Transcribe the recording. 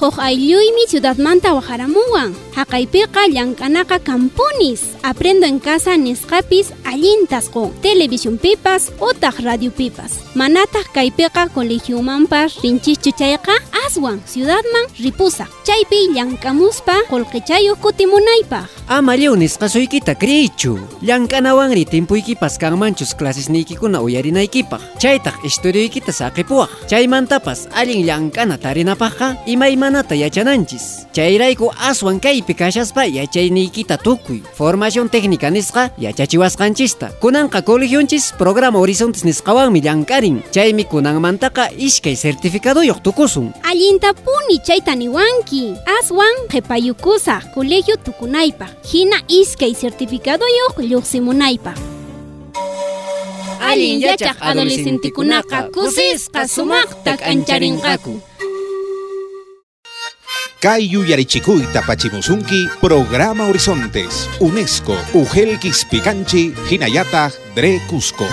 Hoj aylluymi ciudadmanta wajaramuwan. Haqaypiqa llank'anaqa campunis. Aprendo en casa nisqapis allintasqo. Televisión pipas utaq radio pipas. Manataq kaypiqa colegiomanpas rinchischu chayqa aswan ciudadman ripusaq. Chaypi llankamuspa qullqichayuq kutimunaypaq. Ama lliw nisqasuykita krichu. Llank'anawanri timpuykipas kanmanchus clasesniykikuna uyarinaykipaq. Chaytaq estudiuykita saqipuwaq. Chaymantapas allin llank'ana tarinapaqqa imaymanata yachananchis. Chayrayku aswan kaypi kashaspa yachayniykita tukuy. Formación técnica nisqa yachachiwasqanchista. Kunanqa colegionchis programa Horizontes nisqawanmi llank'arin. Chaymi kunanmantaqa iskay certificaduyuq tukusun. Allinta puni chayta niwanki. Aswan qhipayukusaq colegio tukunaypaq. Hina iskay certificaduyuq lluqsimunaypaq. Allin yachaq adolescentikunaqa kusisqa sumaqta k'ancharinqaku. Kayu Yarichikuy Tapachimusunki Programa Horizontes UNESCO Ujel Kispikanchi Hinayata Dre Cusco